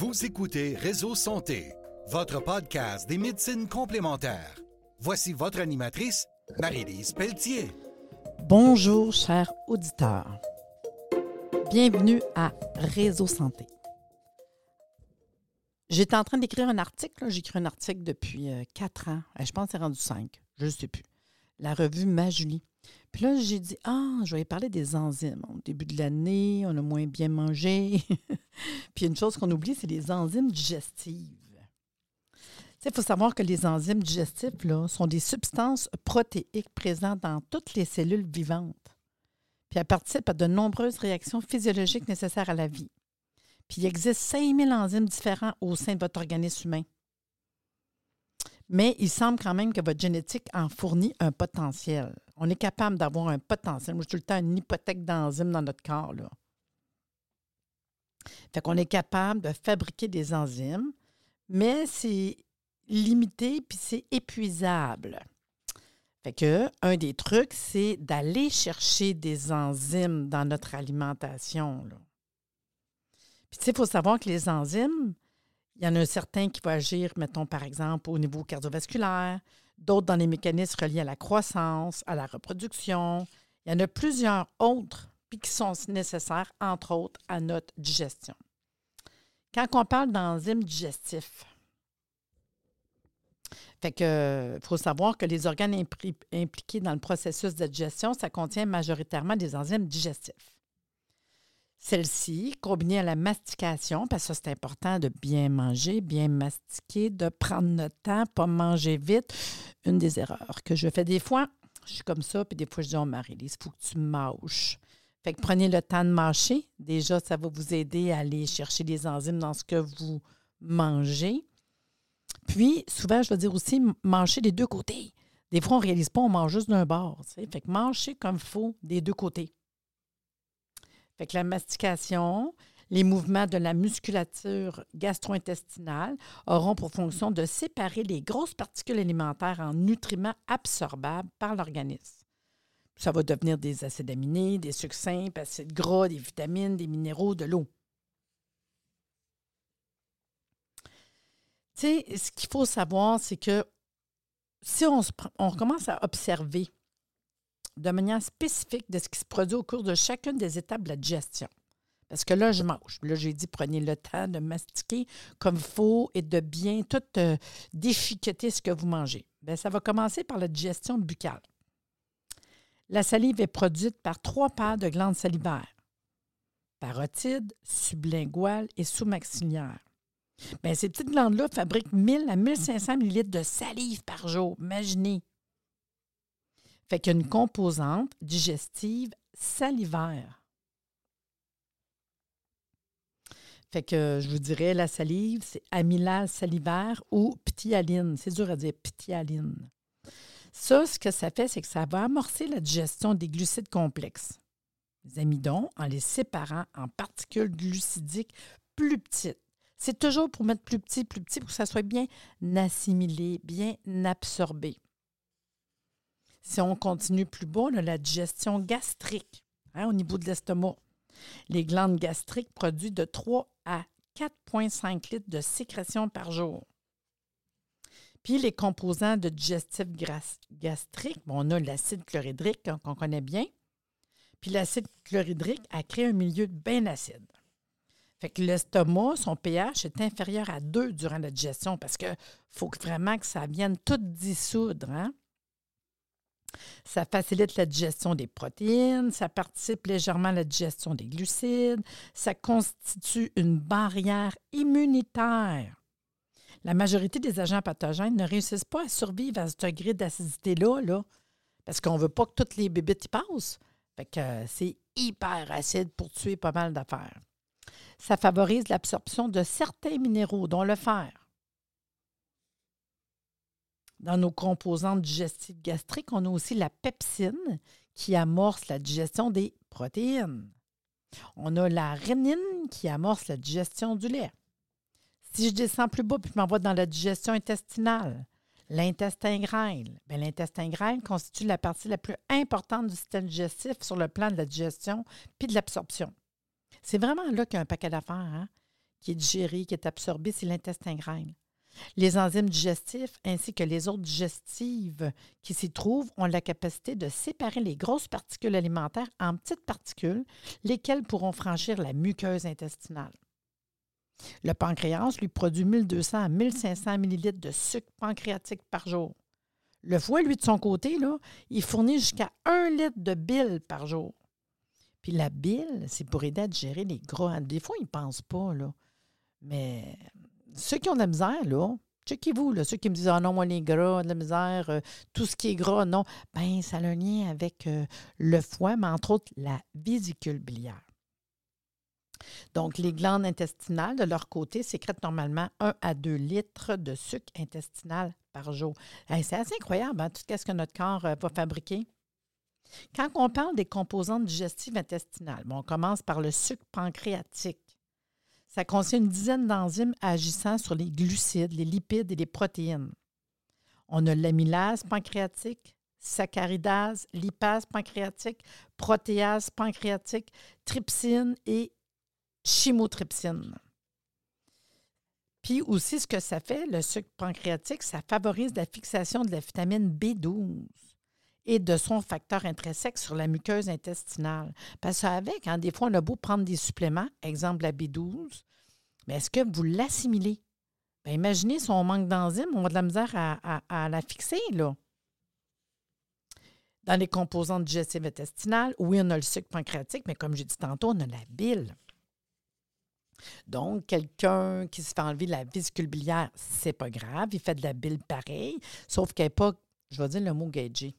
Vous écoutez Réseau Santé, votre podcast des médecines complémentaires. Voici votre animatrice, Marie-Lise Pelletier. Bonjour, chers auditeurs. Bienvenue à Réseau Santé. J'étais en train d'écrire un article. J'écris un article depuis euh, quatre ans. Euh, je pense que c'est rendu cinq. Je ne sais plus. La revue Ma Julie. Puis là, j'ai dit, ah, je vais parler des enzymes. Au début de l'année, on a moins bien mangé. Puis une chose qu'on oublie, c'est les enzymes digestives. Il faut savoir que les enzymes digestifs là, sont des substances protéiques présentes dans toutes les cellules vivantes. Puis elles participent à de nombreuses réactions physiologiques nécessaires à la vie. Puis il existe 5000 enzymes différents au sein de votre organisme humain. Mais il semble quand même que votre génétique en fournit un potentiel. On est capable d'avoir un potentiel. Moi, je tout le temps une hypothèque d'enzymes dans notre corps. Là. Fait qu'on est capable de fabriquer des enzymes, mais c'est limité puis c'est épuisable. Fait que un des trucs, c'est d'aller chercher des enzymes dans notre alimentation. Puis il faut savoir que les enzymes, il y en a un certain qui va agir, mettons, par exemple, au niveau cardiovasculaire, d'autres dans les mécanismes reliés à la croissance, à la reproduction. Il y en a plusieurs autres puis qui sont nécessaires, entre autres, à notre digestion. Quand on parle d'enzymes digestifs, fait que faut savoir que les organes impliqués dans le processus de digestion, ça contient majoritairement des enzymes digestifs. Celles-ci, combinées à la mastication, parce que c'est important de bien manger, bien mastiquer, de prendre notre temps, pas manger vite. Une des erreurs que je fais des fois, je suis comme ça, puis des fois je dis, oh Marie-Lise, il faut que tu mâches. Fait que prenez le temps de mâcher. Déjà, ça va vous aider à aller chercher des enzymes dans ce que vous mangez. Puis, souvent, je vais dire aussi, manger des deux côtés. Des fois, on ne réalise pas, on mange juste d'un bord. Fait que manger comme il faut des deux côtés. Fait que la mastication, les mouvements de la musculature gastro-intestinale auront pour fonction de séparer les grosses particules alimentaires en nutriments absorbables par l'organisme. Ça va devenir des acides aminés, des sucres simples, acides gras, des vitamines, des minéraux, de l'eau. Tu sais, ce qu'il faut savoir, c'est que si on, on commence à observer de manière spécifique de ce qui se produit au cours de chacune des étapes de la digestion. Parce que là, je mange. Là, j'ai dit, prenez le temps de mastiquer comme il faut et de bien tout euh, déchiqueter ce que vous mangez. Bien, ça va commencer par la digestion buccale. La salive est produite par trois paires de glandes salivaires parotide, sublinguale et sous-maxillaire. Bien, ces petites glandes-là fabriquent 1000 à 1500 ml de salive par jour. Imaginez. Fait qu'il composante digestive salivaire. Fait que je vous dirais, la salive, c'est amylase salivaire ou ptyaline. C'est dur à dire, ptyaline. Ça, ce que ça fait, c'est que ça va amorcer la digestion des glucides complexes, les amidons, en les séparant en particules glucidiques plus petites. C'est toujours pour mettre plus petit, plus petit, pour que ça soit bien assimilé, bien absorbé. Si on continue plus bas, on a la digestion gastrique hein, au niveau de l'estomac. Les glandes gastriques produisent de 3 à 4,5 litres de sécrétion par jour. Puis les composants de digestif gastrique, on a l'acide chlorhydrique qu'on connaît bien. Puis l'acide chlorhydrique a créé un milieu bien acide. Fait que l'estomac, son pH est inférieur à 2 durant la digestion parce qu'il faut vraiment que ça vienne tout dissoudre. Hein? Ça facilite la digestion des protéines, ça participe légèrement à la digestion des glucides, ça constitue une barrière immunitaire. La majorité des agents pathogènes ne réussissent pas à survivre à ce degré d'acidité-là, là, parce qu'on ne veut pas que toutes les bébites y passent. Fait que euh, c'est hyper acide pour tuer pas mal d'affaires. Ça favorise l'absorption de certains minéraux, dont le fer, dans nos composantes digestives gastriques, on a aussi la pepsine qui amorce la digestion des protéines. On a la rénine qui amorce la digestion du lait. Si je descends plus bas puis je m'envoie dans la digestion intestinale, l'intestin grêle, ben, l'intestin grêle constitue la partie la plus importante du système digestif sur le plan de la digestion puis de l'absorption. C'est vraiment là qu'il y a un paquet d'affaires. Hein? qui est digéré, qui est absorbé, c'est l'intestin grêle. Les enzymes digestifs ainsi que les autres digestives qui s'y trouvent ont la capacité de séparer les grosses particules alimentaires en petites particules, lesquelles pourront franchir la muqueuse intestinale. Le pancréas lui produit 1200 à 1500 ml de sucre pancréatique par jour. Le foie, lui, de son côté, là, il fournit jusqu'à 1 litre de bile par jour. Puis la bile, c'est pour aider à digérer les gras. Des fois, ils ne pensent pas, là. Mais ceux qui ont de la misère, là, checkez-vous, ceux qui me disent Ah non, moi, les gras, de la misère, euh, tout ce qui est gras, non. Bien, ça a un lien avec euh, le foie, mais entre autres la vésicule biliaire. Donc, les glandes intestinales, de leur côté, sécrètent normalement 1 à 2 litres de sucre intestinal par jour. c'est assez incroyable, hein, tout ce que notre corps euh, va fabriquer. Quand on parle des composantes digestives intestinales, on commence par le sucre pancréatique. Ça contient une dizaine d'enzymes agissant sur les glucides, les lipides et les protéines. On a l'amylase pancréatique, saccharidase, lipase pancréatique, protéase pancréatique, trypsine et chimotrypsine. Puis aussi, ce que ça fait, le sucre pancréatique, ça favorise la fixation de la vitamine B12 et de son facteur intrinsèque sur la muqueuse intestinale. Parce qu'avec, hein, des fois, on a beau prendre des suppléments, exemple la B12, mais est-ce que vous l'assimilez? Bien, imaginez si on manque d'enzymes, on a de la misère à, la fixer, là. Dans les composantes digestives intestinales, oui, on a le sucre pancréatique, mais comme j'ai dit tantôt, on a la bile. Donc, quelqu'un qui se fait enlever la vésicule biliaire, c'est pas grave, il fait de la bile pareil, sauf qu'elle n'est pas, je vais dire le mot gagé,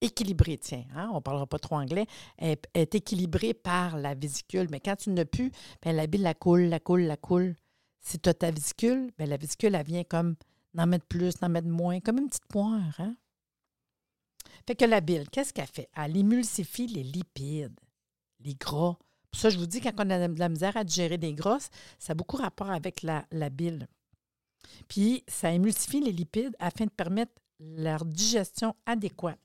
équilibrée, tiens, hein, on ne parlera pas trop anglais, elle, est équilibrée par la vésicule. Mais quand tu n'as plus, bien, la bile la coule, la coule, la coule. Si tu as ta vésicule, bien, la vésicule, elle vient comme d'en mettre plus, d'en mettre moins, comme une petite poire. Hein? Fait que la bile, qu'est-ce qu'elle fait? Elle émulsifie les lipides, les gras. Ça, je vous dis, quand on a de la misère à digérer des grosses, ça a beaucoup rapport avec la, la bile. Puis, ça émulsifie les lipides afin de permettre leur digestion adéquate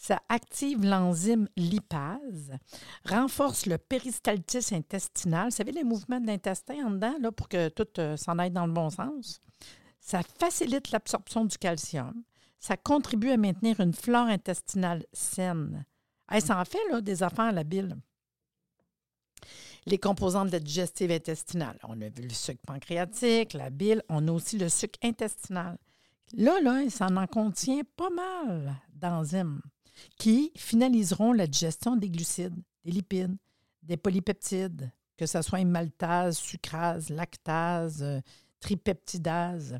ça active l'enzyme lipase, renforce le péristaltisme intestinal. Vous savez, les mouvements de l'intestin en dedans, là, pour que tout euh, s'en aille dans le bon sens. Ça facilite l'absorption du calcium. Ça contribue à maintenir une flore intestinale saine. ça en fait là, des affaires à la bile. Les composantes de la digestive intestinale. On a vu le sucre pancréatique, la bile. On a aussi le sucre intestinal. Là, là, ça en contient pas mal d'enzymes qui finaliseront la digestion des glucides, des lipides, des polypeptides, que ce soit maltase, sucrase, lactase, euh, tripeptidase,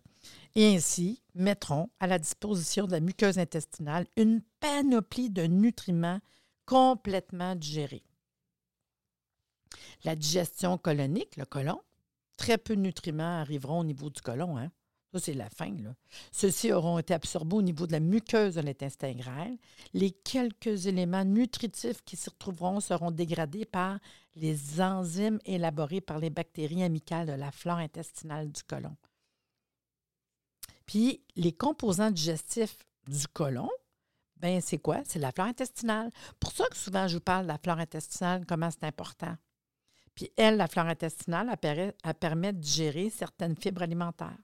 et ainsi mettront à la disposition de la muqueuse intestinale une panoplie de nutriments complètement digérés. La digestion colonique, le côlon, très peu de nutriments arriveront au niveau du côlon. Hein? Ça, c'est la fin. Ceux-ci auront été absorbés au niveau de la muqueuse de l'intestin grêle. Les quelques éléments nutritifs qui s'y retrouveront seront dégradés par les enzymes élaborées par les bactéries amicales de la flore intestinale du côlon. Puis, les composants digestifs du côlon, ben c'est quoi? C'est la flore intestinale. Pour ça que souvent, je vous parle de la flore intestinale, comment c'est important. Puis, elle, la flore intestinale, elle permet de digérer certaines fibres alimentaires.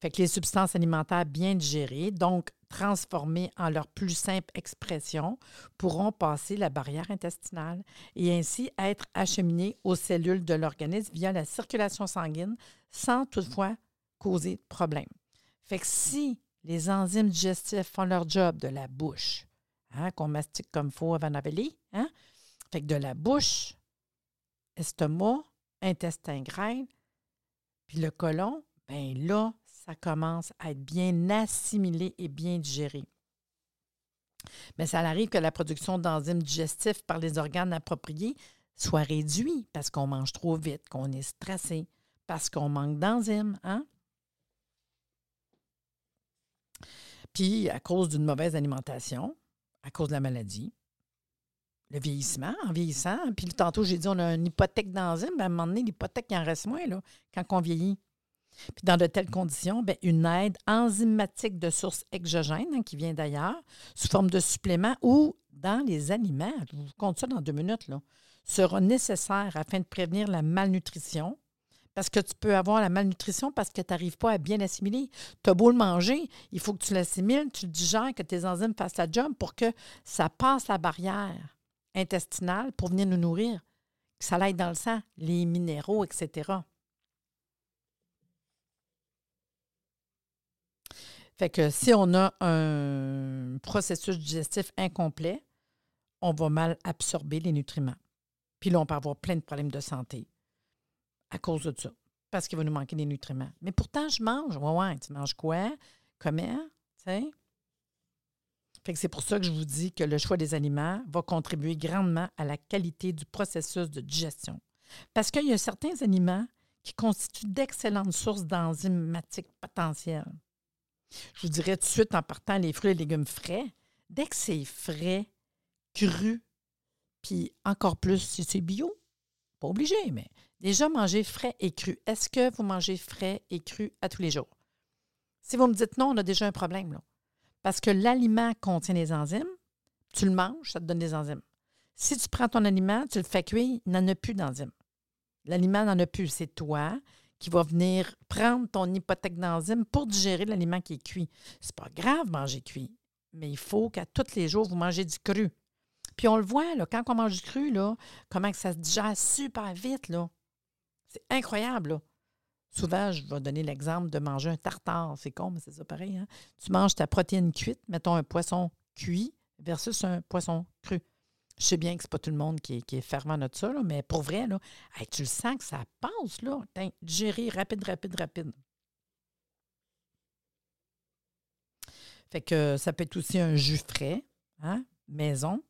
Fait que les substances alimentaires bien digérées, donc transformées en leur plus simple expression, pourront passer la barrière intestinale et ainsi être acheminées aux cellules de l'organisme via la circulation sanguine sans toutefois causer de problème. Fait que si les enzymes digestifs font leur job de la bouche, hein, qu'on mastique comme il faut avant d'avaler, hein, de la bouche, estomac, intestin grêle, puis le côlon, bien là, ça commence à être bien assimilé et bien digéré. Mais ça arrive que la production d'enzymes digestifs par les organes appropriés soit réduite parce qu'on mange trop vite, qu'on est stressé, parce qu'on manque d'enzymes. Hein? Puis, à cause d'une mauvaise alimentation, à cause de la maladie, le vieillissement, en vieillissant, puis tantôt, j'ai dit, on a une hypothèque d'enzymes, ben, à un moment donné, l'hypothèque, il en reste moins là, quand on vieillit. Puis dans de telles conditions, bien, une aide enzymatique de source exogène, hein, qui vient d'ailleurs, sous forme de supplément ou dans les aliments, je vous compte ça dans deux minutes, là, sera nécessaire afin de prévenir la malnutrition. Parce que tu peux avoir la malnutrition parce que tu n'arrives pas à bien assimiler. Tu as beau le manger, il faut que tu l'assimiles, tu le digères, que tes enzymes fassent la job pour que ça passe la barrière intestinale pour venir nous nourrir, que ça aille dans le sang, les minéraux, etc. Fait que si on a un processus digestif incomplet, on va mal absorber les nutriments. Puis là, on peut avoir plein de problèmes de santé à cause de ça, parce qu'il va nous manquer des nutriments. Mais pourtant, je mange. Ouais, ouais, tu manges quoi? Comment? Fait que c'est pour ça que je vous dis que le choix des aliments va contribuer grandement à la qualité du processus de digestion. Parce qu'il y a certains aliments qui constituent d'excellentes sources d'enzymatiques potentielles. Je vous dirais tout de suite en partant les fruits et légumes frais. Dès que c'est frais, cru, puis encore plus si c'est bio, pas obligé, mais déjà manger frais et cru. Est-ce que vous mangez frais et cru à tous les jours? Si vous me dites non, on a déjà un problème. Parce que l'aliment contient des enzymes, tu le manges, ça te donne des enzymes. Si tu prends ton aliment, tu le fais cuire, il n'en a plus d'enzymes. L'aliment n'en a plus. C'est toi qui vas venir prendre ton hypothèque d'enzymes pour digérer l'aliment qui est cuit. C'est pas grave manger cuit, mais il faut qu'à tous les jours, vous mangez du cru. Puis on le voit, là, quand on mange du cru, là, comment que ça se digère super vite. C'est incroyable. Souvent, je vais donner l'exemple de manger un tartare. C'est con, mais c'est ça pareil. Hein. Tu manges ta protéine cuite, mettons un poisson cuit versus un poisson cru. Je sais bien que ce n'est pas tout le monde qui est, fervent de ça, mais pour vrai, tu le sens que ça passe, là. Rapide, rapide, rapide. Fait que ça peut être aussi un jus frais, hein, maison.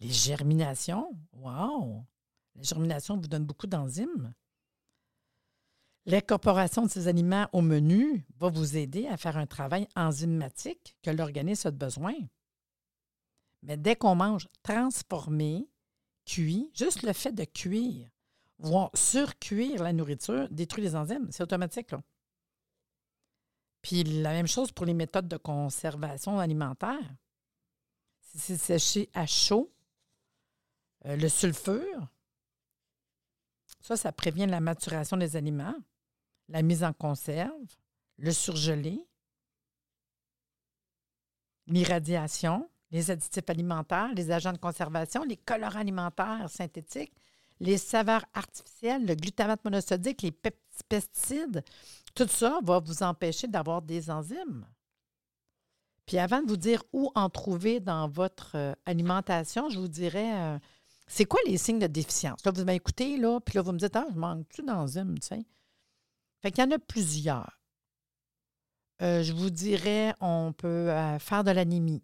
Les germinations, wow! Les germinations vous donnent beaucoup d'enzymes. L'incorporation de ces aliments au menu va vous aider à faire un travail enzymatique que l'organisme a besoin. Mais dès qu'on mange transformé, cuit, juste le fait de cuire, voire surcuire la nourriture, détruit les enzymes. C'est automatique. Puis la même chose pour les méthodes de conservation alimentaire. Si c'est séché à chaud, euh, le sulfure, ça, ça prévient la maturation des aliments, la mise en conserve, le surgelé, l'irradiation, les additifs alimentaires, les agents de conservation, les colorants alimentaires synthétiques, les saveurs artificielles, le glutamate monosodique, les pesticides, tout ça va vous empêcher d'avoir des enzymes. Puis avant de vous dire où en trouver dans votre euh, alimentation, je vous dirais, euh, c'est quoi les signes de déficience? Là, vous m'écoutez, là, puis là, vous me dites, ah, je manque-tu d'enzymes, tu sais? Fait qu'il y en a plusieurs. Euh, je vous dirais, on peut faire de l'anémie.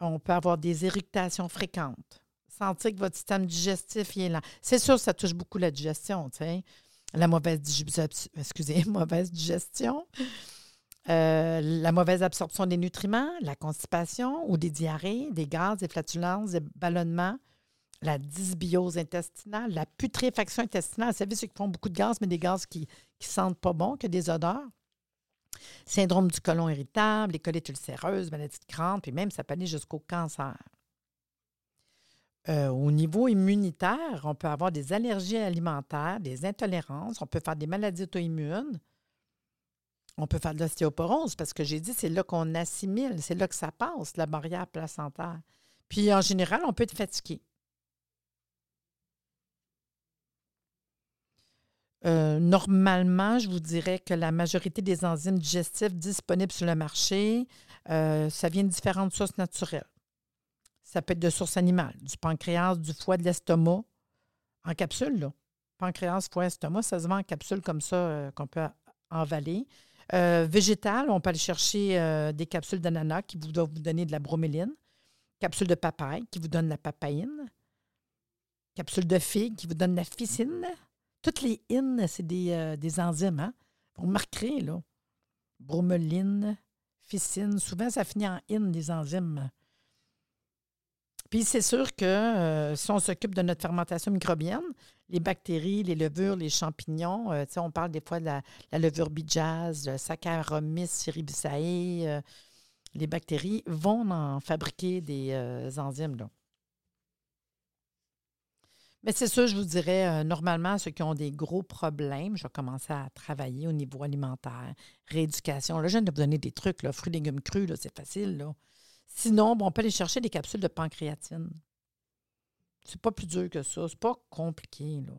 On peut avoir des irritations fréquentes. Sentir que votre système digestif est lent. C'est sûr, ça touche beaucoup la digestion. La mauvaise, excusez, mauvaise digestion, euh, la mauvaise absorption des nutriments, la constipation ou des diarrhées, des gaz, des flatulences, des ballonnements, la dysbiose intestinale, la putréfaction intestinale. Vous savez, ceux qui font beaucoup de gaz, mais des gaz qui ne sentent pas bon, que des odeurs. Syndrome du côlon irritable, les colites ulcéreuses, maladie de Crohn, puis même ça peut aller jusqu'au cancer. Euh, au niveau immunitaire, on peut avoir des allergies alimentaires, des intolérances, on peut faire des maladies auto-immunes, on peut faire de l'ostéoporose parce que j'ai dit c'est là qu'on assimile, c'est là que ça passe, la barrière placentaire. Puis en général, on peut être fatigué. Euh, normalement, je vous dirais que la majorité des enzymes digestifs disponibles sur le marché, euh, ça vient de différentes sources naturelles. Ça peut être de sources animales, du pancréas, du foie, de l'estomac, en capsule. Là. Pancréas, foie, estomac, ça se vend en capsule comme ça euh, qu'on peut avaler. végétal, on peut aller chercher des capsules d'ananas qui vous doivent vous donner de la broméline, capsules de papaye qui vous donnent la papaïne, capsules de figue qui vous donnent la ficine, toutes les in, c'est des, euh, des, enzymes. Hein? Vous remarquerez, là. Bromeline, ficine, souvent ça finit en in, des enzymes. Puis c'est sûr que euh, si on s'occupe de notre fermentation microbienne, les bactéries, les levures, les champignons, euh, on parle des fois de la, levure bijaz, le Saccharomyces cerevisiae, les bactéries vont en fabriquer des enzymes. Mais c'est ça, je vous dirais, euh, normalement, ceux qui ont des gros problèmes, je vais commencer à travailler au niveau alimentaire, rééducation. Là, je viens de vous donner des trucs, là, fruits, légumes crus, là, c'est facile. Là. Sinon, bon, on peut aller chercher des capsules de pancréatine. C'est pas plus dur que ça. C'est pas compliqué. Là.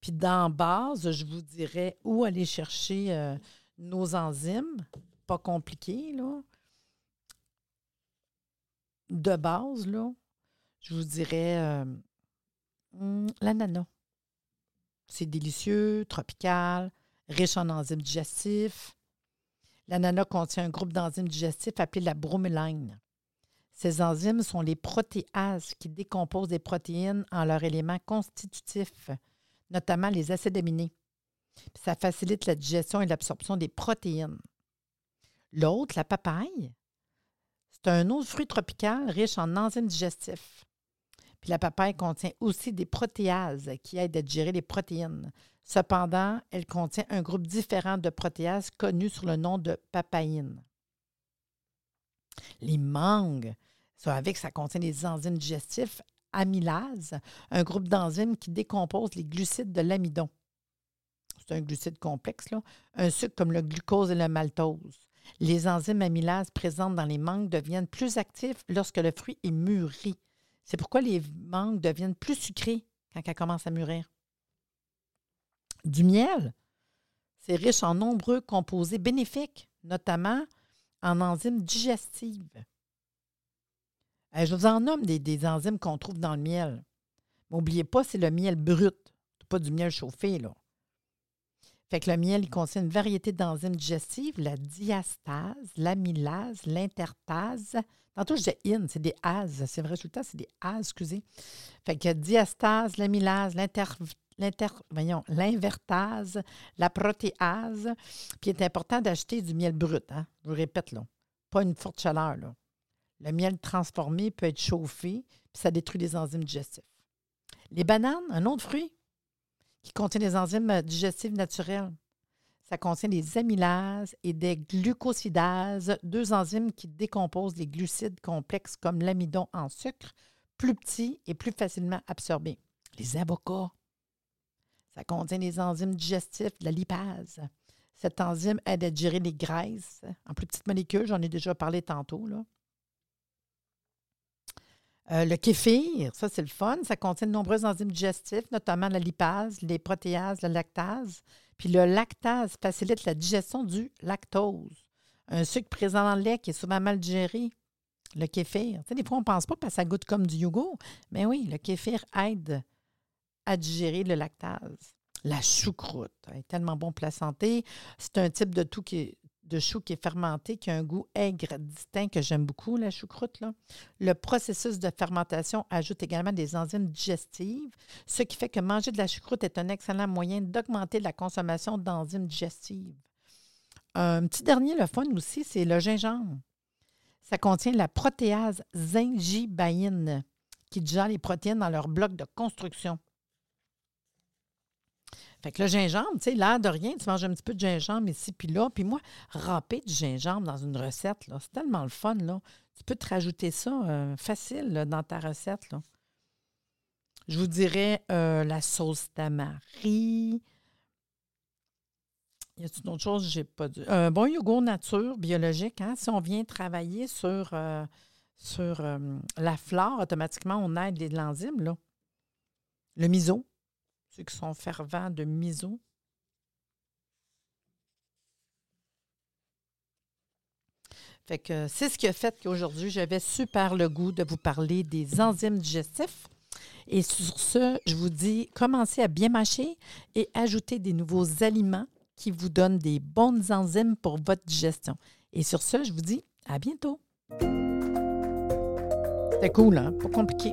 Puis dans base, je vous dirais où aller chercher euh, nos enzymes. Pas compliqué, là. De base, là, je vous dirais euh, hmm, l'ananas. C'est délicieux, tropical, riche en enzymes digestifs. L'ananas contient un groupe d'enzymes digestifs appelé la broméline. Ces enzymes sont les protéases qui décomposent des protéines en leurs éléments constitutifs, notamment les acides aminés. ça facilite la digestion et l'absorption des protéines. L'autre, la papaye, c'est un autre fruit tropical riche en enzymes digestifs. La papaye contient aussi des protéases qui aident à digérer les protéines. Cependant, elle contient un groupe différent de protéases connu sous le nom de papaïne. Les mangues, avec, ça contient des enzymes digestifs amylase, un groupe d'enzymes qui décompose les glucides de l'amidon. C'est un glucide complexe, un sucre comme le glucose et le maltose. Les enzymes amylases présentes dans les mangues deviennent plus actifs lorsque le fruit est mûri. C'est pourquoi les mangues deviennent plus sucrées quand elles commencent à mûrir. Du miel, c'est riche en nombreux composés bénéfiques, notamment en enzymes digestives. Euh, je vous en nomme des, enzymes qu'on trouve dans le miel. N'oubliez pas, c'est le miel brut, pas du miel chauffé. Fait que le miel, il contient une variété d'enzymes digestives, la diastase, l'amylase, l'intertase. Tantôt, je disais in, c'est des as. C'est vrai, résultat, c'est des as, excusez. Fait que diastase, l'amylase, l'inter, l'invertase, la protéase. Puis il est important d'acheter du miel brut. Hein? Je vous répète, là. Pas une forte chaleur. Le miel transformé peut être chauffé, puis ça détruit les enzymes digestifs. Les bananes, un autre fruit qui contient des enzymes digestives naturelles. Ça contient des amylases et des glucosidases, deux enzymes qui décomposent les glucides complexes comme l'amidon en sucre, plus petits et plus facilement absorbés. Les avocats. Ça contient des enzymes digestifs, de la lipase. Cette enzyme aide à digérer les graisses en plus petites molécules, j'en ai déjà parlé tantôt. Là. Euh, le kéfir, ça c'est le fun, ça contient de nombreux enzymes digestifs, notamment la lipase, les protéases, la lactase. Puis le lactase facilite la digestion du lactose, un sucre présent dans le lait qui est souvent mal digéré. Le kéfir. Tu sais, des fois, on ne pense pas parce que ça goûte comme du yogourt. Mais oui, le kéfir aide à digérer le lactase. La choucroute est tellement bon pour la santé. C'est un type de tout qui est de chou qui est fermenté, qui a un goût aigre distinct que j'aime beaucoup, la choucroute. Le processus de fermentation ajoute également des enzymes digestives, ce qui fait que manger de la choucroute est un excellent moyen d'augmenter la consommation d'enzymes digestives. Un petit dernier, le fun aussi, c'est le gingembre. Ça contient la protéase zingibaïne qui digère les protéines dans leur bloc de construction. Fait que le gingembre, tu sais, l'air de rien, tu manges un petit peu de gingembre ici puis là. Puis moi, râper du gingembre dans une recette, là, c'est tellement le fun. Tu peux te rajouter ça euh, facile dans ta recette. Je vous dirais euh, la sauce tamari. Y a-t-il d'autres choses? J'ai pas dit? Un bon yogourt nature, biologique, hein? Si on vient travailler sur, euh, la flore, automatiquement, on aide l'enzyme, là. Le miso ceux qui sont fervents de miso. Fait que c'est ce qui a fait qu'aujourd'hui, j'avais super le goût de vous parler des enzymes digestifs. Et sur ce, je vous dis, commencez à bien mâcher et ajoutez des nouveaux aliments qui vous donnent des bonnes enzymes pour votre digestion. Et sur ce, je vous dis à bientôt. C'est cool, hein? Pas compliqué.